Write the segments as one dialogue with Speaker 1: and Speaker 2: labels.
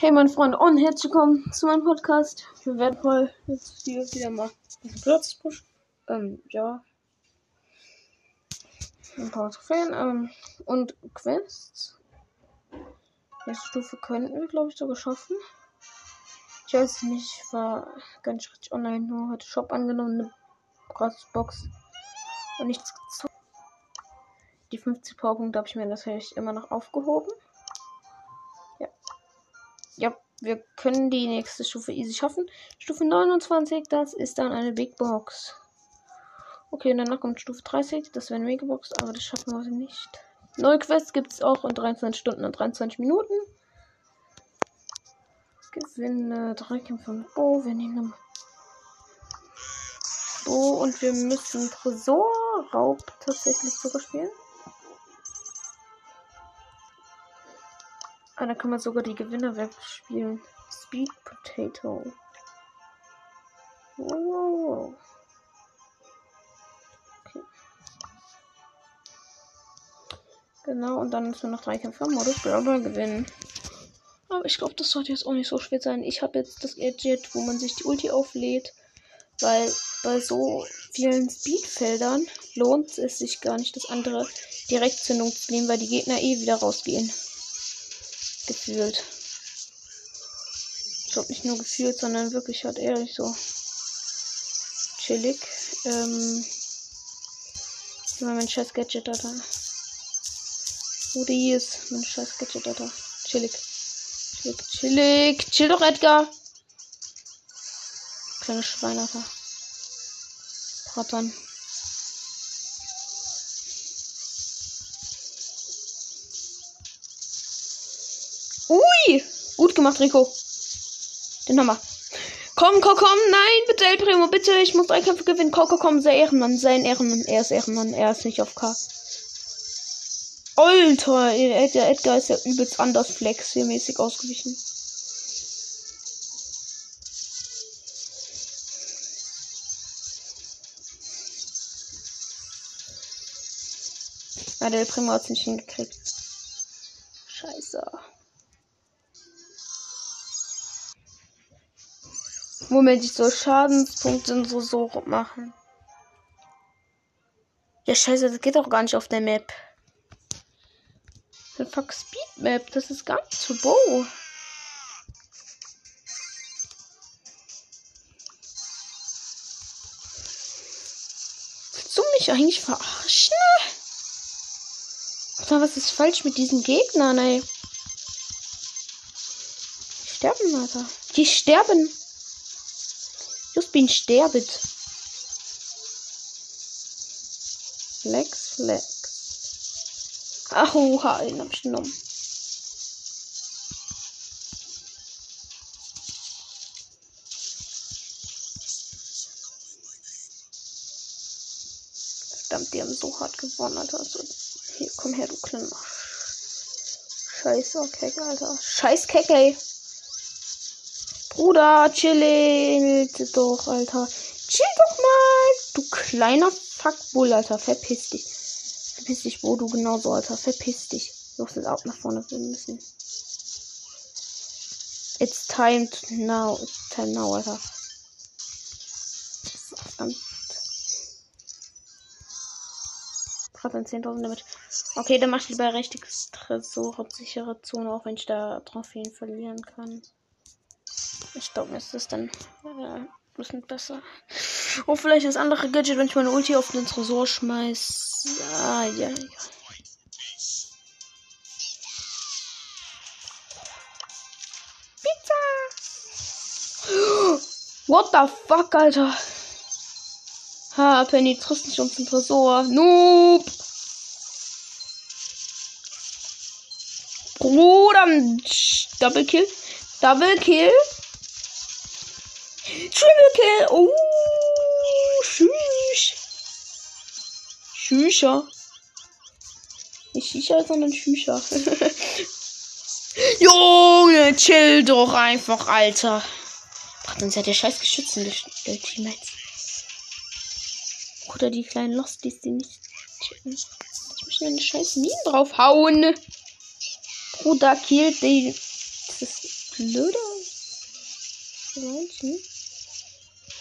Speaker 1: Hey mein Freund und herzlich willkommen zu meinem Podcast. Wir werden voll jetzt hier wieder mal Platz pushen. Ähm, ja. Ein paar Trophäen ähm, und Quests. Nächste Stufe könnten wir, glaube ich, sogar schaffen. Ich weiß nicht, war ganz richtig online, nur heute Shop angenommen, eine Box und nichts gezogen. Die 50 Powerpunkte habe ich mir natürlich immer noch aufgehoben. Ja, wir können die nächste Stufe easy schaffen. Stufe 29, das ist dann eine Big Box. Okay, und danach kommt Stufe 30, das wäre eine Megabox, aber das schaffen wir nicht. Neue Quests gibt es auch in 23 Stunden und 23 Minuten. Gewinne drei Kämpfe mit Bo. Wir nehmen Bo und wir müssen Tresorraub tatsächlich sogar spielen. Ah, da kann man sogar die Gewinner wegspielen. Speed Potato. Wow. Okay. Genau, und dann müssen wir noch drei Kämpfe im Modus Brawler gewinnen. Aber ich glaube, das sollte jetzt auch nicht so schwer sein. Ich habe jetzt das Gadget, wo man sich die Ulti auflädt. Weil bei so vielen Speedfeldern lohnt es sich gar nicht, das andere Direktzündung zu nehmen, weil die Gegner eh wieder rausgehen gefühlt. Ich glaube nicht nur gefühlt, sondern wirklich halt ehrlich so chillig. Ähm, immer mein scheiß Gadget da. Wo die ist, mein scheiß Gadget da. Chillig. Chillig, chillig. Chill doch, Edgar. Kleine Schweine, Alter. Brattern. Ui! Gut gemacht, Rico. Den haben wir. Komm, komm, komm. Nein, bitte, El Primo, bitte. Ich muss drei Kämpfe gewinnen. Komm, komm, komm. Sei Ehrenmann. Sei ein Ehrenmann. Er ist Ehrenmann. Er ist nicht auf K. Alter, der Edgar ist ja übelst anders flex hier mäßig ausgewichen. Ah, der Primo hat es nicht hingekriegt. Scheiße. Moment, ich soll Schadenspunkte in so, so machen. Ja, scheiße, das geht doch gar nicht auf der Map. The fuck Speed Map, das ist gar nicht zu Bo. Willst du mich eigentlich verarschen? Alter, was ist falsch mit diesen Gegnern, ey? Die sterben, Alter. Die sterben. Just bin sterbet. Flex, Flex. Ach, oha, den hab ich genommen. Verdammt, die haben so hart gewonnen, Alter. Also, hier, komm her, du kleiner. Scheiße, Kecke, Alter. Scheiß Kecke. Bruder, chill doch, Alter. Chill doch mal, du kleiner Fuckbull, Alter. Verpiss dich. Verpiss dich, wo du genauso, Alter. Verpiss dich. Du musst jetzt auch nach vorne gehen müssen. It's time to now. It's time now, Alter. Verdammt. Gerade ein 10.000 damit. Okay, dann mach ich lieber rechte Tresor sichere Zone, auch wenn ich da Trophäen verlieren kann. Ich glaube, mir ist das dann äh, ein bisschen besser. Oh, vielleicht das andere Gadget, wenn ich meine Ulti auf den Tresor schmeiß. Ah, ja, ja. Pizza! What the fuck, Alter? Ha, Penny trifft nicht uns den Tresor. Noob! Bruder, Double Kill. Double Kill. Triple Kill. Oh, tschüss. Schücher. Nicht Shisha, sondern Schücher. Junge, chill doch einfach, Alter. Macht uns ja der scheiß Geschützen der Teammates. Oder die kleinen Losties, die nicht chillen. Ich möchte eine scheiß Minen draufhauen. Bruder killt die ist das blöde?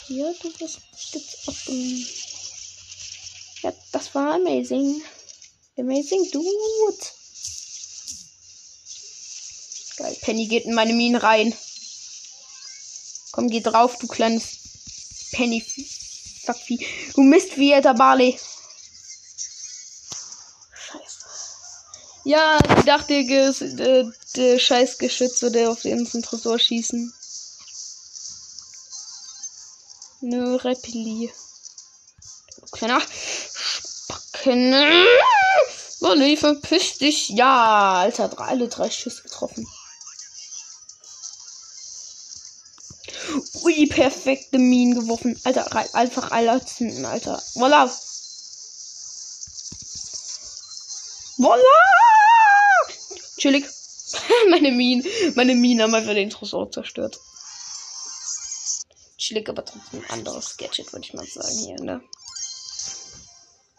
Speaker 1: Ja, du bist auf dem. Ja, das war amazing. Amazing Dude. Geil, Penny geht in meine Minen rein. Komm, geh drauf, du kleines Penny. Fuckvieh. Du Mist wie der Barley. Scheiße. Ja, ich dachte, der, der scheiß Geschütze, der auf den Tresor schießen. Nö, Repili. Kleiner Spacken. Wolli, verpiss dich. Ja, Alter, drei, alle drei Schüsse getroffen. Ui, perfekte Minen geworfen. Alter, einfach alle zünden, Alter. Voila. Voila! Chillig. meine Minen, meine Minen haben einfach den Tresor zerstört. Chillig, aber trotzdem ein anderes Gadget, würde ich mal sagen hier, ne?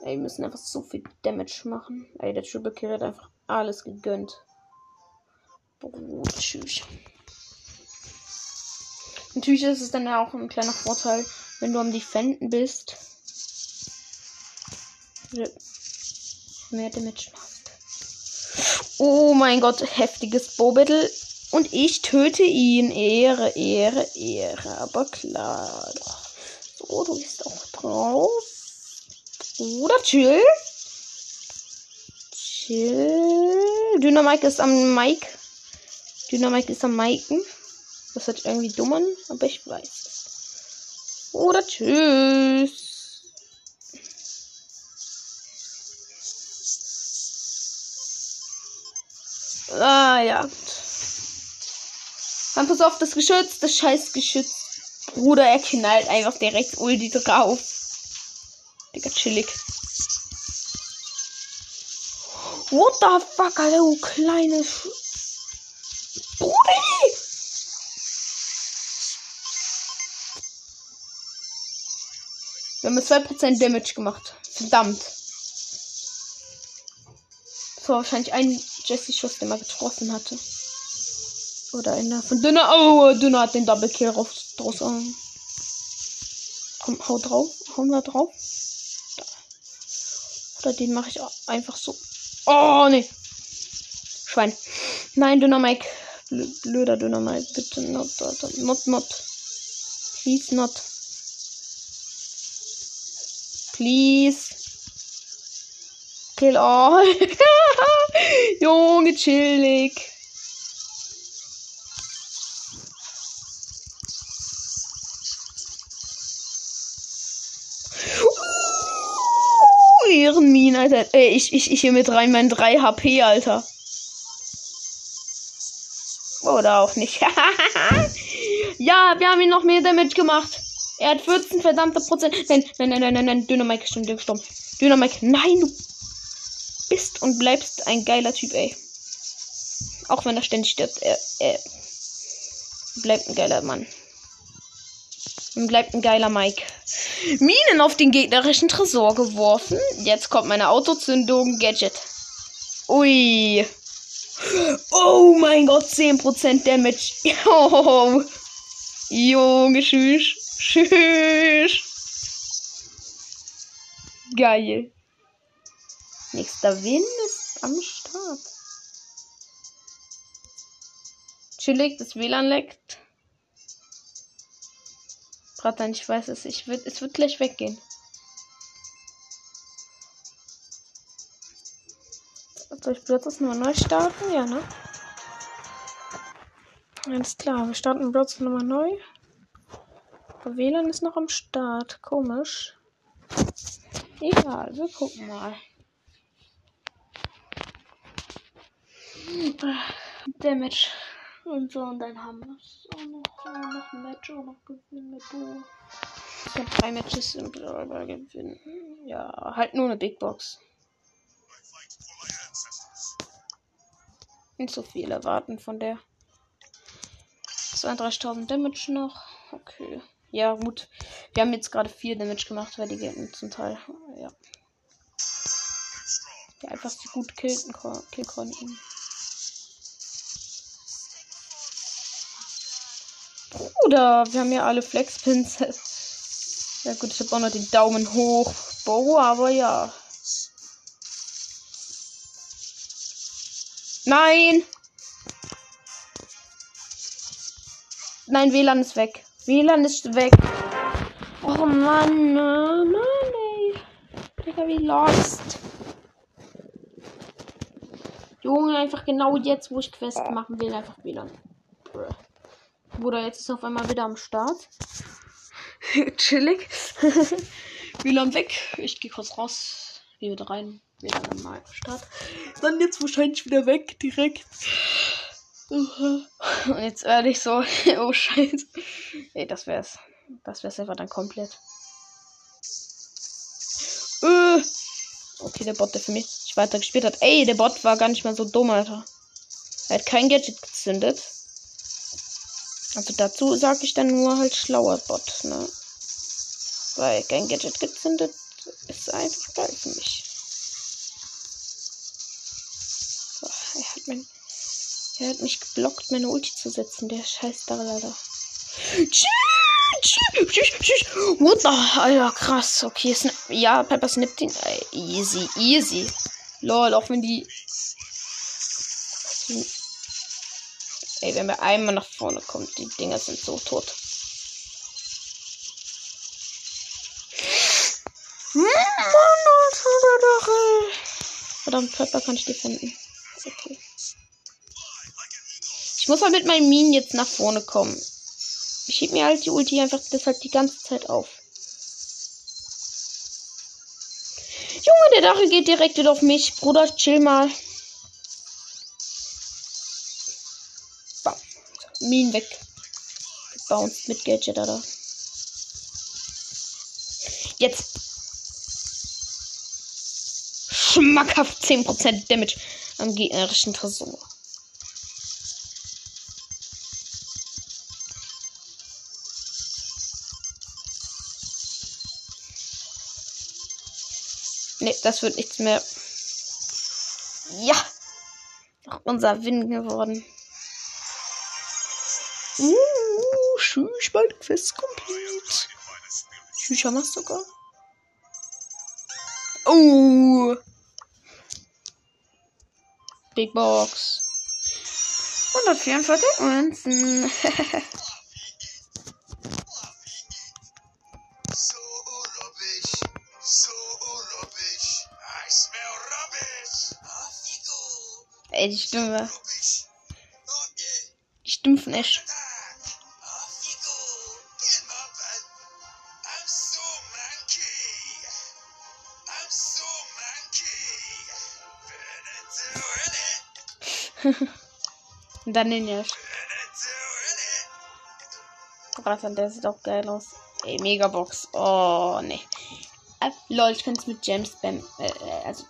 Speaker 1: Ey, wir müssen einfach so viel Damage machen. Ey, der Triple Kill hat einfach alles gegönnt. Tschüss. Natürlich ist es dann ja auch ein kleiner Vorteil, wenn du am Defenden bist. Mehr Damage machst. Oh mein Gott, heftiges Bow-Battle. Und ich töte ihn. Ehre, Ehre, Ehre. Aber klar. So, du bist auch drauf. Oder chill. Chill. Dynamike ist am Mike. Dynamike ist am Miken. Das hört irgendwie dumm aber ich weiß es. Oder tschüss. Ah ja. Dann pass auf das Geschütz, das scheiß Geschütz. Bruder, er knallt einfach direkt Ulti drauf. Digga, chillig. What the fuck, Alter, du kleine Sch Brudi! Wir haben 2% Damage gemacht. Verdammt. Das war wahrscheinlich ein Jesse-Schuss, den man getroffen hatte. Oder einer von Dünner. Oh, Dünner hat den Double Kill raus, draus. Um. Komm, hau drauf. Hauen wir drauf. Da. Oder den mache ich einfach so. Oh, nee. Schwein. Nein, Dünner Mike. Blöder Dünner Mike. Bitte not, not, not. Please not. Please. Kill all. Junge, chillig. Ehrenmin, Alter. Ey, ich, ich, ich hier mit rein, mein 3 HP, Alter. Oder auch nicht. ja, wir haben ihn noch mehr Damage gemacht. Er hat 14 verdammte Prozent. Nein, nein, nein, nein, nein, nein. Dynamike ist schon gestorben. Dynamike, nein, du bist und bleibst ein geiler Typ, ey. Auch wenn er ständig stirbt. Er, er bleibt ein geiler Mann. Und bleibt ein geiler Mike. Minen auf den gegnerischen Tresor geworfen. Jetzt kommt meine Autozündung. Gadget. Ui. Oh mein Gott, 10% Damage. Oh. Junge, tschüss. Tschüss. Geil. Nächster Win ist am Start. Chillig, das WLAN leckt. Bratan, ich weiß es. Ich wird, es wird gleich weggehen. Soll ich Blotzes Nummer neu starten? Ja, ne? Alles klar, wir starten Blotzes Nummer neu. Aber WLAN ist noch am Start. Komisch. Egal, wir gucken mal. Damage. Und so, und dann haben wir es auch noch, auch noch ein Match, auch noch gewinnen mit Bo. Ich habe drei Matches im Brawler gewinnen. Ja, halt nur eine Big Box. Nicht so viel erwarten von der. 32.000 Damage noch. Okay. Ja, gut. Wir haben jetzt gerade viel Damage gemacht, weil die Gegner zum Teil. Ja. Die einfach so gut killen, kill konnten. Bruder, wir haben ja alle Flexpins. Ja gut, ich habe auch noch den Daumen hoch. Boah, aber ja. Nein! Nein, WLAN ist weg. WLAN ist weg. Oh Mann, Mann, ey. Digga, wie lost. Junge, einfach genau jetzt, wo ich Quest machen will, einfach WLAN. Bruder, jetzt ist auf einmal wieder am Start. Chillig. WLAN weg. Ich gehe kurz raus. Gehe wieder rein. Wieder normal Start. Dann jetzt wahrscheinlich wieder weg, direkt. Und jetzt ehrlich so, oh Scheiße. Ey, das wär's. Das wär's einfach dann komplett. Äh. Okay, der Bot, der für mich weiter gespielt hat. Ey, der Bot war gar nicht mal so dumm, Alter. Er hat kein Gadget gezündet. Also dazu sage ich dann nur halt schlauer Bot, ne? Weil kein Gadget gezündet ist einfach geil für mich. Er hat mein. Er hat mich geblockt, meine Ulti zu setzen, der scheiß da leider. What the? Alter, krass. Okay, Snap. Ja, Pepper snippt ihn. Easy, easy. Lol, auch wenn die. Ey, wenn wir einmal nach vorne kommt, die Dinger sind so tot. Verdammt, Pepper kann ich defenden. Okay. Ich muss mal mit meinen Minen jetzt nach vorne kommen. Ich heb mir halt die Ulti einfach deshalb die ganze Zeit auf. Junge, der Dache geht direkt wieder auf mich. Bruder, chill mal. Minen weg. Bounced mit Gadget, oder? Jetzt. Schmackhaft 10% Damage am gegnerischen Tresor. Ne, das wird nichts mehr. Ja! Unser Win geworden. Tschüss, bald Quest komplett. Wir sogar. Oh! Big Box. 144 Münzen. Ey, die Stimme. Die Stimme von Und dann den Ash. Rattern, der sieht auch geil aus. Ey, Megabox. Oh, ne. Äh, lol, ich könnte es mit James Spam, äh, also,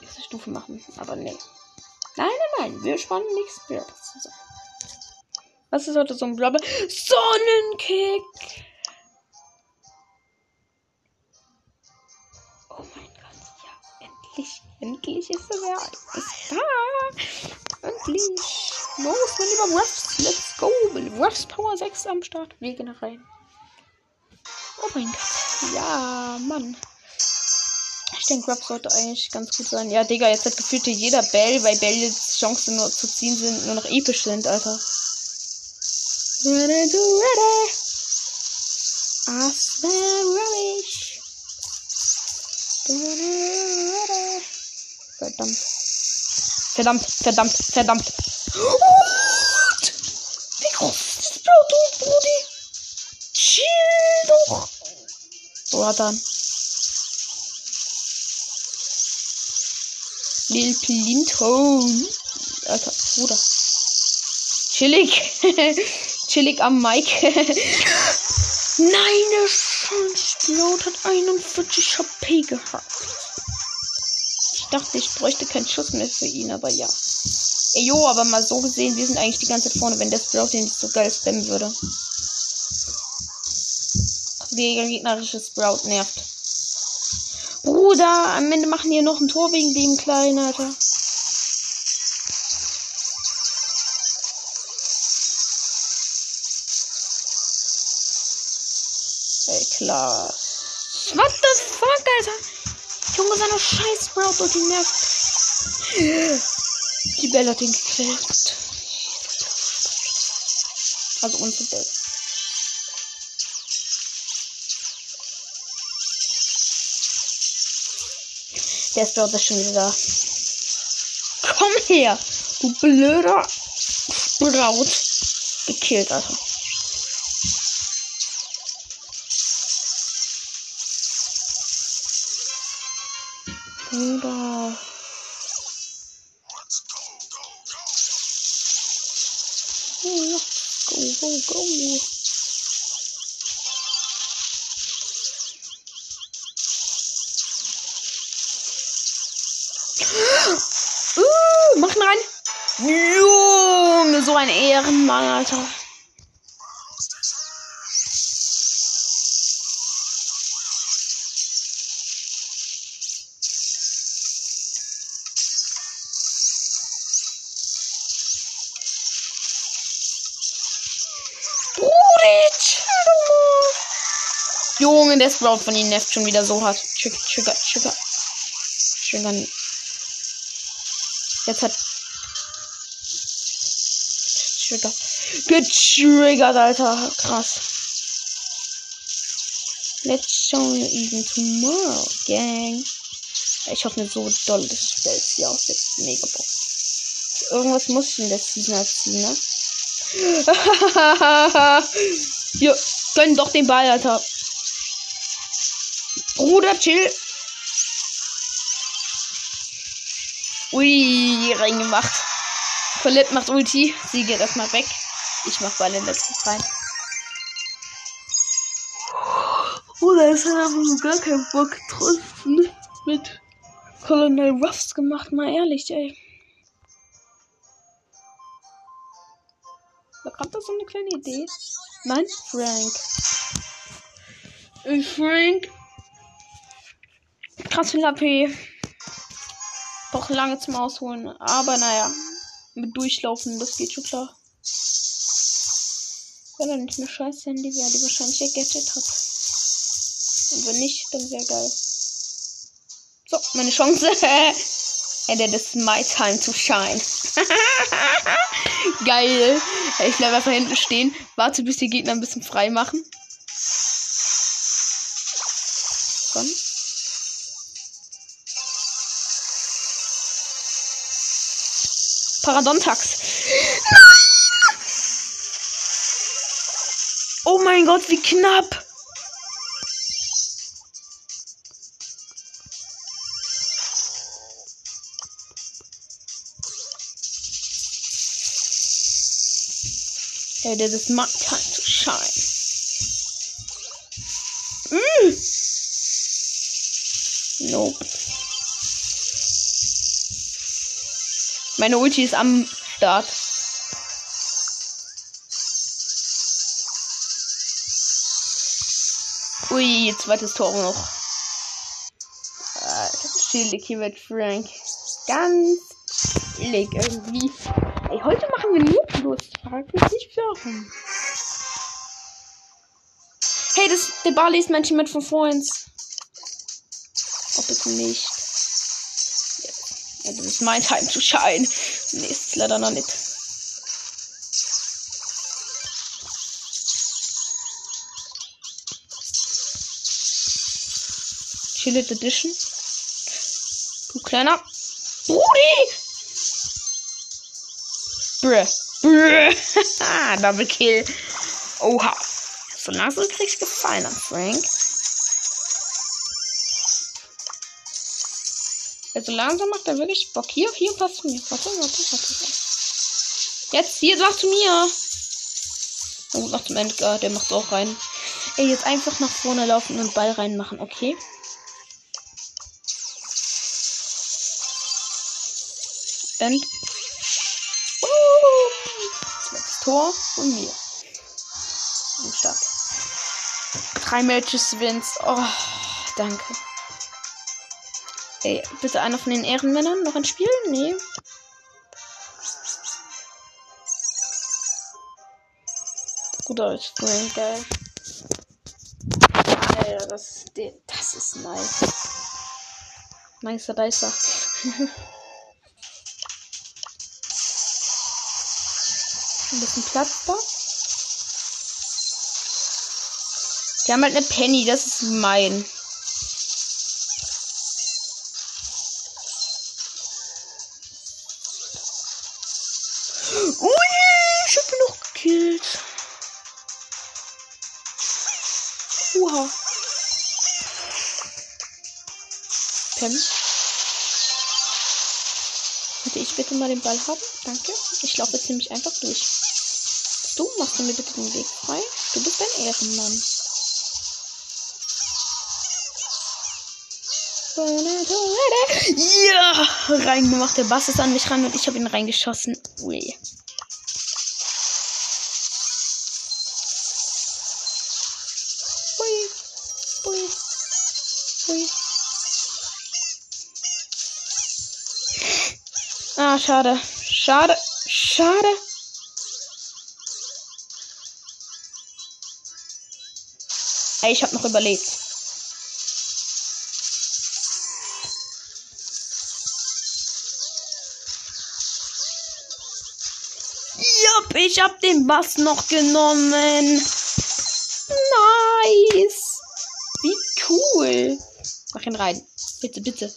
Speaker 1: diese Stufe machen, aber ne. Nein, nein, nein. Wir spannen nicht Spirits zusammen. Was ist heute so ein Blabber? Sonnenkick! Oh mein Gott, ja, endlich. Endlich ist er ja. Ist da. Endlich. Los, mein lieber Ruffs. Let's go. Ruffs Power 6 am Start. Wir gehen rein. Oh mein Gott. Ja, Mann. Ich denke, Grab sollte eigentlich ganz gut sein. Ja, Digga, jetzt hat gefühlt jeder Bell, weil Bell jetzt Chancen nur zu ziehen sind, nur noch episch sind, Alter. Ready to ready. I swear rubbish. Verdammt. Verdammt, verdammt, verdammt. What? Wie groß ist das Auto, Brudi? Chill doch. So, dann. Lil Plinton. Alter, Bruder. Chillig. Chillig am Mic. Nein, der Scheißpilot hat 41 HP gehabt. Dachte, ich bräuchte keinen Schuss mehr für ihn, aber ja. Ey, jo, aber mal so gesehen, wir sind eigentlich die ganze Zeit vorne, wenn der Sprout den nicht so geil spammen würde. Der gegnerische Sprout nervt. Bruder, am Ende machen wir noch ein Tor wegen dem Kleinen, Alter. Ey, klar. What the fuck, Alter? Junge, seine scheiß Sprout und die nervt. Die Bella hat ihn gekillt. Also unsere Bella. Der Sprout ist schon wieder da. Komm her, du blöder Sprout. Gekillt, Alter. Bruder. Go, go, go. Uh, mach ihn rein. Junge, so ein Ehrenmann, Alter. Der Sprout von ihnen nervt schon wieder so hart. Trigger, trigger, trigger. Triggern. Jetzt hat. Trigger. Getriggert, Alter. Krass. Let's show you even tomorrow, gang. Ich hoffe nicht so doll, dass das hier aus der Megabox. Irgendwas muss ich in der Season erziehen, ne? Wir können doch den Ball, Alter. Bruder, chill. Ui, reingemacht. Colette macht Ulti. Sie geht erstmal weg. Ich mach Ball in letzten rein. Oder es hat einfach so gar keinen Bock getroffen. Mit Colonel Ruffs gemacht, mal ehrlich, ey. Da kommt da so eine kleine Idee. Nein, Frank. Äh, Frank. Krass viel AP. Braucht lange zum Ausholen. Aber naja. Mit Durchlaufen, das geht schon klar. Wenn er nicht mehr scheiß Handy wäre, die wahrscheinlich ergettet hat. Und wenn nicht, dann wäre geil. So, meine Chance. And it is my time to shine. Geil. Ich bleibe einfach hinten stehen. Warte, bis die Gegner ein bisschen frei machen. Paradontax. Oh mein Gott, wie knapp. Hey, this is my time to shine. Mm. Nope. Meine Ulti ist am Start. Ui, zweites Tor noch. Alter, chillig hier mit Frank. Ganz chillig irgendwie. Ey, heute machen wir nur bloß. Frag mich nicht warum. Hey, das, der Barley ist manchmal mit von vorhin. Oh, bitte nicht. Ja, das ist mein Time to shine. Nee, ist leider noch nicht. Chillit Edition. Du kleiner. Brudi! Bruh. Bruh. Double Kill. Oha. So langsam kriegst du gefallen, Frank. Also langsam macht er wirklich Bock. Hier, hier, passt zu mir. Warte, warte, warte. Jetzt, hier, sag zu mir. Und nach dem Endgar, der macht auch rein. Ey, jetzt einfach nach vorne laufen und Ball reinmachen, okay? End. Uh, Tor von mir. Am Start. Drei Matches wins. Oh, danke. Ey, bitte einer von den Ehrenmännern noch ein Spiel? Nee. Guter als Frank, geil. Alter, das, das ist nice. Nicer, nicer. Ein bisschen Platz da. Die haben halt eine Penny, das ist mein. Könnte ich bitte mal den Ball haben? Danke. Ich laufe jetzt nämlich einfach durch. Du machst mir bitte den Weg frei. Du bist ein Ehrenmann. Ja, reingemacht. Der Bass ist an mich ran und ich habe ihn reingeschossen. Ui. Schade. Schade. Schade. Ey, ich habe noch überlebt. Jupp, ich hab den Bass noch genommen. Nice. Wie cool. Mach ihn rein. Bitte, bitte.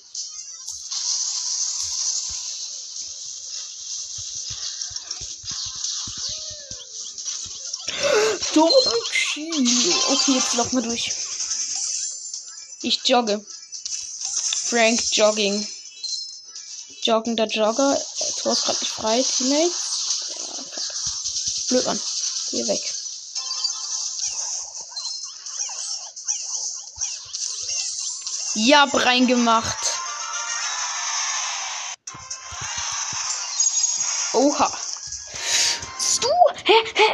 Speaker 1: Okay, jetzt laufen wir durch. Ich jogge. Frank Jogging. Joggender Jogger. Tor ist gerade nicht frei. Teammate. Ja, Blöd an. Geh weg. Ja, reingemacht.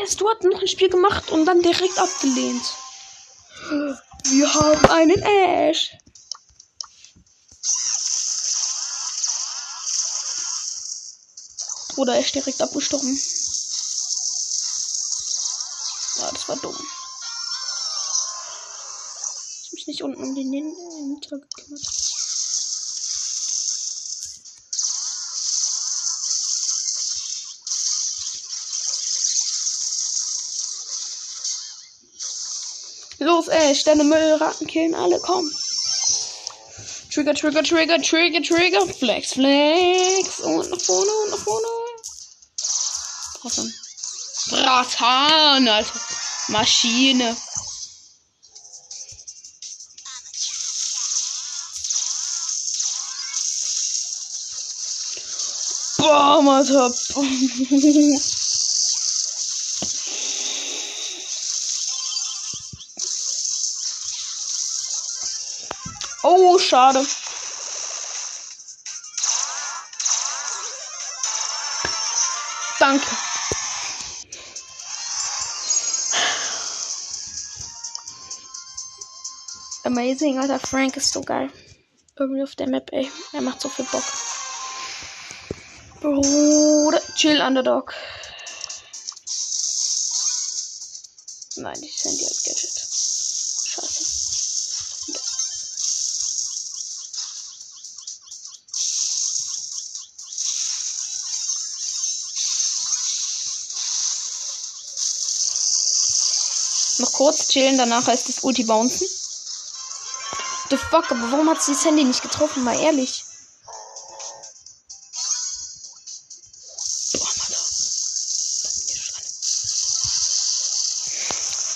Speaker 1: Hä? Stu hat noch ein Spiel gemacht und dann direkt abgelehnt. Wir haben einen Ash. Oder Ash direkt abgestorben. Ja, das war dumm. Ich mich nicht unten um den Hinter gekümmert. Los, ey, Sterne Müllratten killen alle, komm. Trigger, Trigger, Trigger, Trigger, Trigger. Flex, Flex. Und nach vorne, und nach vorne. Bratan. Bratan, Alter. Maschine. Bam, Alter. Schade. Danke. Amazing, Alter. Frank ist so geil. Irgendwie auf der Map, ey. Er macht so viel Bock. Bruder, chill, Underdog. Nein, ich Handy als Gadget. Kurz chillen, danach heißt es Ulti bouncen. The fuck, aber warum hat sie das Handy nicht getroffen? Mal ehrlich.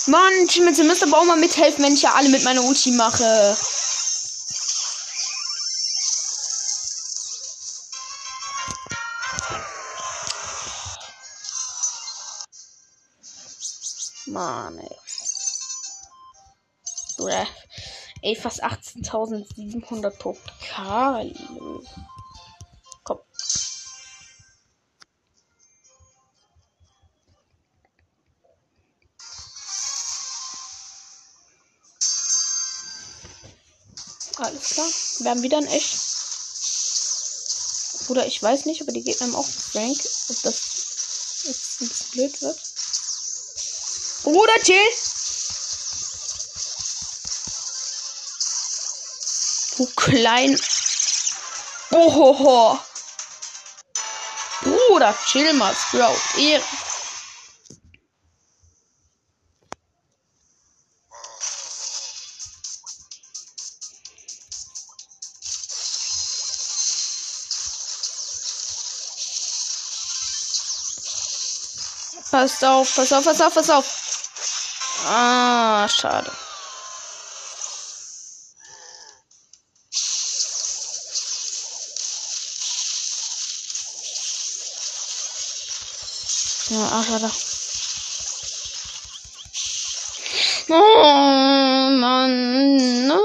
Speaker 1: Mann, Schmitze, müsst aber auch mal mithelfen, wenn ich ja alle mit meiner Ulti mache. Mann, ey. Bruh. Ey, fast 18.700 Pokale. Komm. Alles klar. Wir haben wieder ein Echt. Oder ich weiß nicht, aber die Gegner haben auch Frank. Ob das jetzt ein bisschen blöd wird. Bruder, chill! Klein. Ohoho. Bruder, chill mal, Sprout. Ehre. Passt auf, pass auf, pass auf, pass auf. Ah, schade. Ja, ach, schade. Oh, Mann. Nein,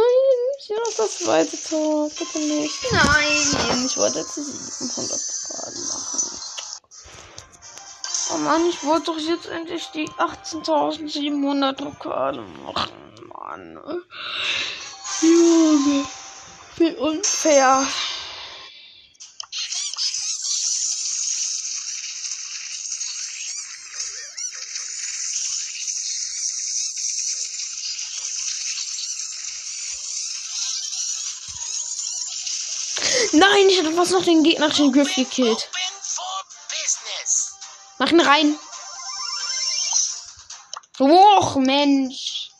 Speaker 1: noch das zweite Tor. Bitte nicht. Nein, ich wollte jetzt 700 Grad machen. Oh Mann, ich wollte doch jetzt endlich die 18.700 Lokale machen. Mann. Junge. Wie unfair. Fast noch den gegnerischen Griff gekillt. Mach ihn rein. Och, Mensch.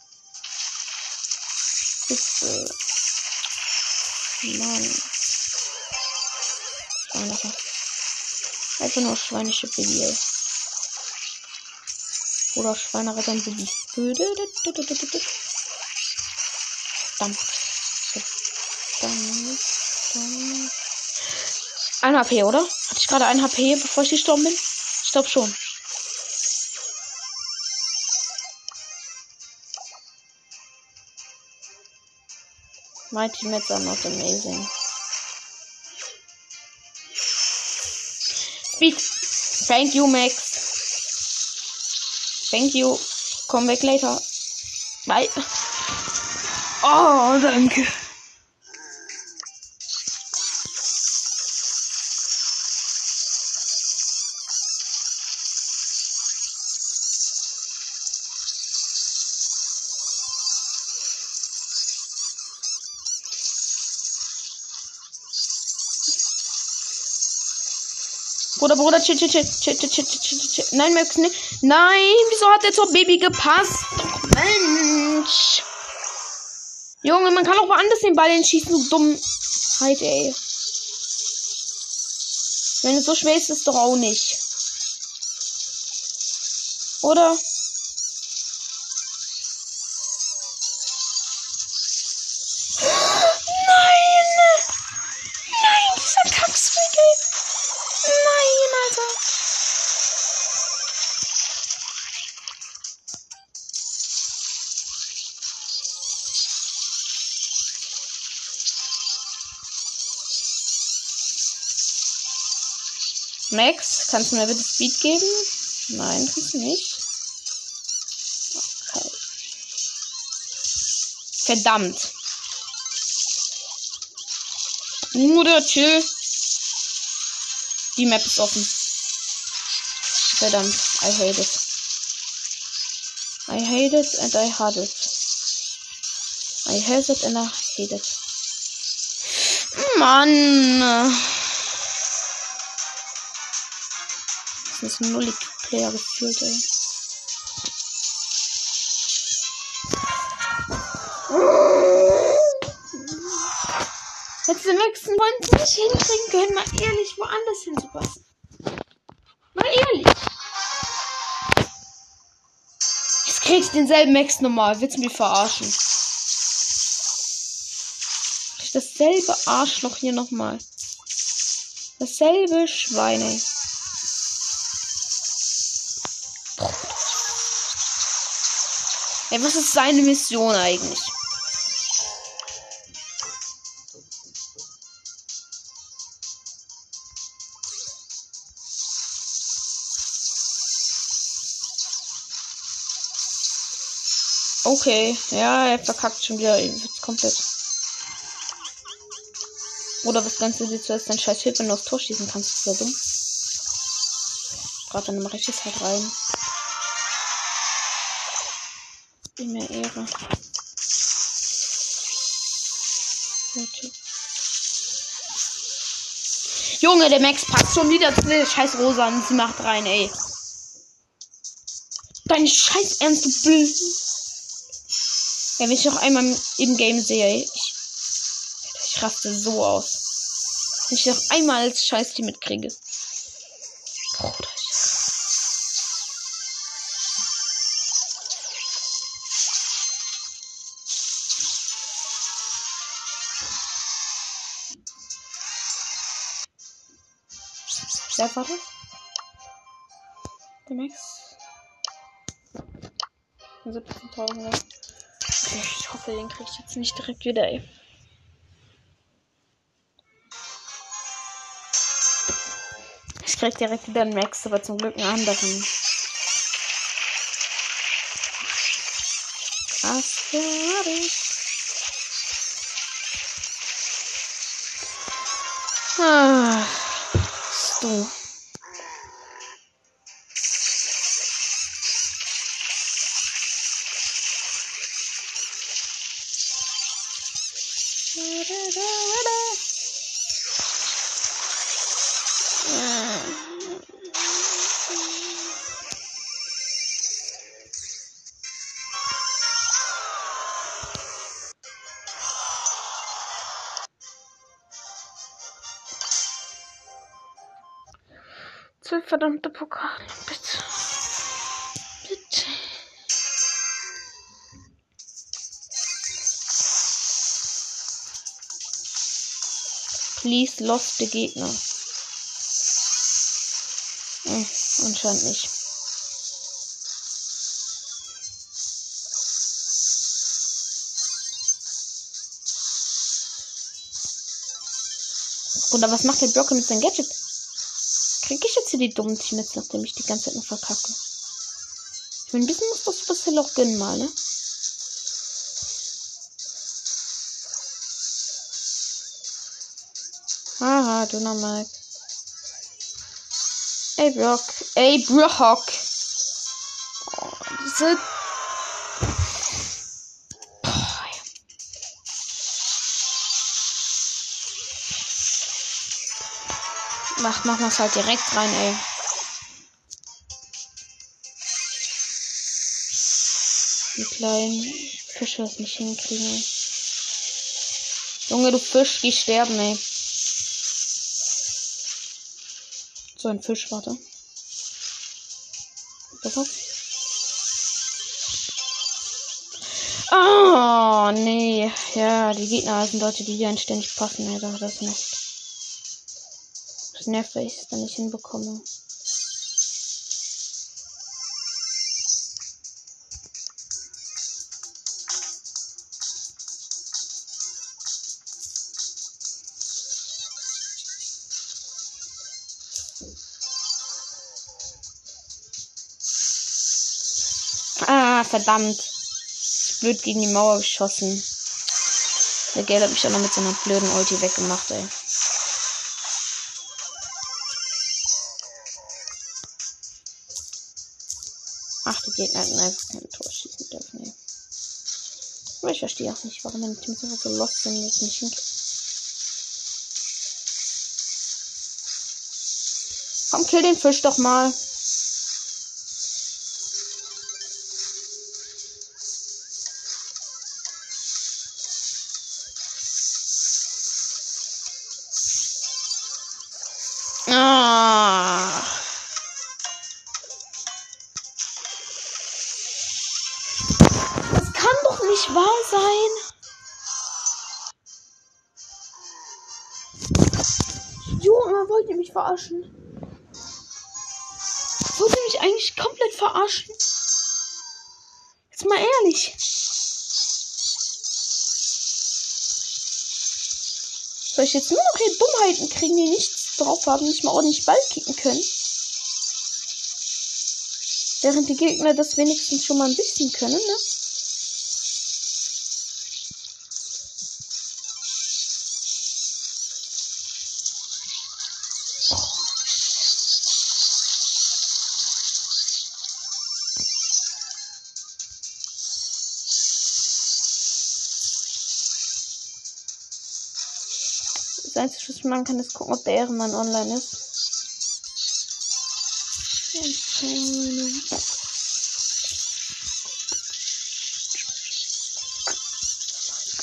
Speaker 1: Bitte. Mann. Schweine. Einfach nur schweinische Baby, ey. Oder Schweineretter. Verdammt. Verdammt. Ein HP, oder? Hatte ich gerade ein HP, bevor ich gestorben bin? Ich glaube schon. My teammates are not amazing. Speed. Thank you, Max. Thank you. Come back later. Bye. Oh, danke. Bruder, chill, chill, chill, chill, chill, chill, chill, chill. Nein, Max, ne? Nein, wieso hat der zur Baby gepasst? Doch, Mensch. Junge, man kann auch woanders den Ball hinschießen, du dumm. Halt, ey. Wenn es so schwer ist, ist es doch auch nicht. Oder? Kannst du mir bitte Speed geben? Nein, kannst du nicht. Okay. Verdammt. Bruder, chill. Die Map ist offen. Verdammt. I hate it. I hate it and I hate it. I hate it and I hate it. Mann. Ist ein Nulli-Player gefühlt, ey. Letzte Maxen wollen sie nicht hinkriegen können, mal ehrlich woanders hinzupassen. Mal ehrlich. Jetzt krieg ich denselben Max nochmal. Willst du mich verarschen? Dasselbe Arschloch hier nochmal. Dasselbe Schweine. Ey, was ist seine Mission eigentlich? Okay, ja, er verkackt schon wieder komplett. Oder das Ganze sieht zuerst dein scheiß Hilfe, wenn du aufs Tor schießen kannst. Ist ja dumm. Gerade dann mache ich das halt rein. In der Ehre. Junge, der Max passt schon wieder zu der scheiß Rosa und sie macht rein, ey. Dein scheiß Ernst, du blöd. Ja, wenn ich noch einmal im Game sehe, ey. Ich, ich raste so aus. Wenn ich noch einmal als Scheiß die mitkriege. Wer war das? Der Max. 17.000. Okay, ich hoffe, den kriege ich jetzt nicht direkt wieder, ey. Ich krieg direkt wieder einen Max, aber zum Glück einen anderen. Was für Ah du. Zwölf verdammte Pokale. Bitte. Bitte. Please lost the Gegner. Hm, anscheinend nicht. Oder was macht der Blocker mit seinem Gadget? Kriege ich hier die dummen Teammates, nachdem ich die ganze Zeit nur verkacke? Ich will ein bisschen muss das Supercell auch gönnen mal, ne? Haha, Dynamite. Ey, Brock. Ey, Brock. Oh, diese Macht, machen wir es halt direkt rein, ey. Die kleinen Fische es nicht hinkriegen. Junge, du Fisch, die sterben, ey. So ein Fisch, warte. Oh, nee. Ja, die Gegner sind Leute, die hier ständig passen, ey. Das nicht nervt, weil ich hinbekomme. Ah, verdammt. Blöd gegen die Mauer geschossen. Der Geld hat mich auch noch mit seiner blöden Ulti weggemacht, ey. Gegner hätten einfach kein Tor schießen dürfen. Ey. Aber ich verstehe auch nicht, warum meine Teams einfach so lost sind und nicht hinkriegen. Komm, kill den Fisch doch mal. Verarschen? Wollt ihr mich eigentlich komplett verarschen? Jetzt mal ehrlich. Soll ich jetzt nur noch hier Dummheiten kriegen, die nichts drauf haben, nicht mal ordentlich Ball kicken können? Während die Gegner das wenigstens schon mal ein bisschen können, ne? Machen kann, ist gucken, ob der Ehrenmann online ist.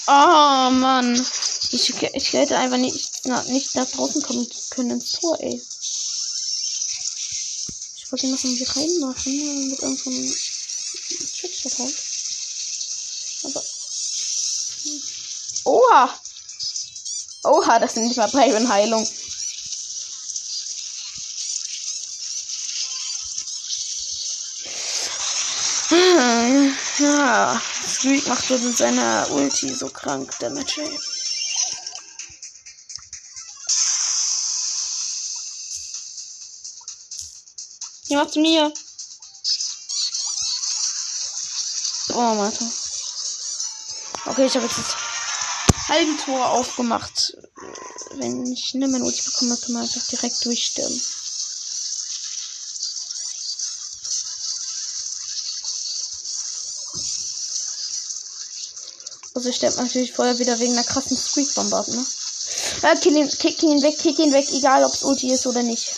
Speaker 1: Oh Mann. Ich, ich hätte einfach nicht, na, nicht nach draußen kommen können ins Tor, ey. Ich wollte noch irgendwie reinmachen mit irgendeinem Trickshot halt. Aber. Oha! Oha, das sind nicht mal Byron Heilung. Ja, Squeak macht mit seiner Ulti so krank, Damage. Ey. Die macht's mir. Oh, Martha. Okay, ich habe jetzt das halbe Tor aufgemacht. Wenn ich schnell meine Ulti bekomme, kann man einfach direkt durchstürmen. Also sterbt natürlich vorher wieder wegen einer krassen Squeak-Bombe ab, ne? Ja, kill ihn, kick ihn weg, kick ihn weg, egal ob es Ulti ist oder nicht.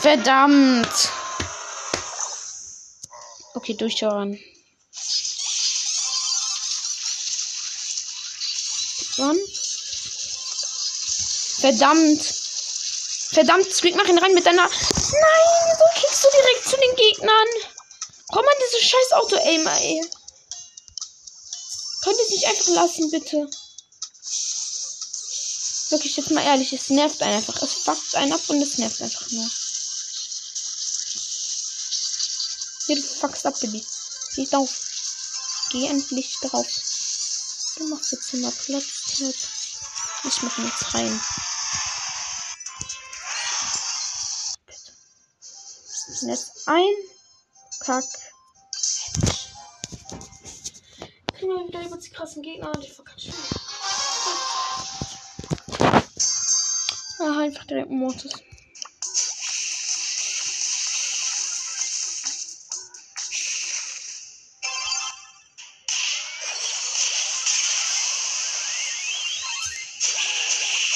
Speaker 1: Verdammt! Okay, durchschauen. Verdammt! Verdammt, Squeak, mach ihn rein mit deiner. Nein, wieso kickst du direkt zu den Gegnern? Komm an diese scheiß Auto-Aim, ey. Könnt ihr es nicht einfach lassen, bitte? Wirklich, jetzt mal ehrlich, es nervt einfach. Es fuckt einen ab und es nervt einfach nur. Hier, du fuckst ab, Baby. Geh drauf. Geh endlich drauf. Du machst jetzt immer Platz, Ted. Ich mach jetzt rein. Und jetzt ein Kack. Kriegen wir wieder über die krassen Gegner und ich verkacke Ah, einfach direkt Mortis.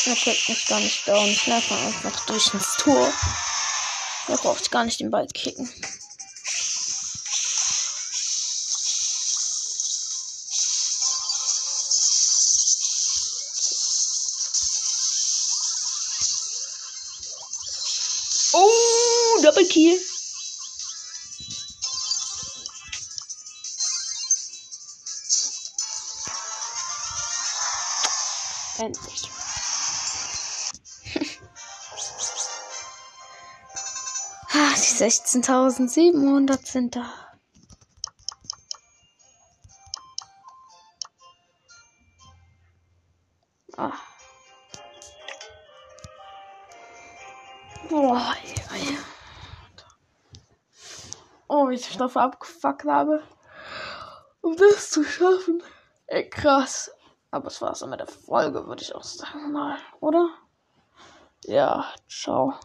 Speaker 1: Er kriegt mich gar nicht down. Ich laufe einfach durch ins Tor. Er braucht gar nicht den Ball kicken. 16.700 sind da. Ah. Boah, ey. Oh, wie ich dafür abgefuckt habe. Um das zu schaffen. Ey, krass. Aber es war es mit der Folge, würde ich auch sagen. Mal, oder? Ja, ciao.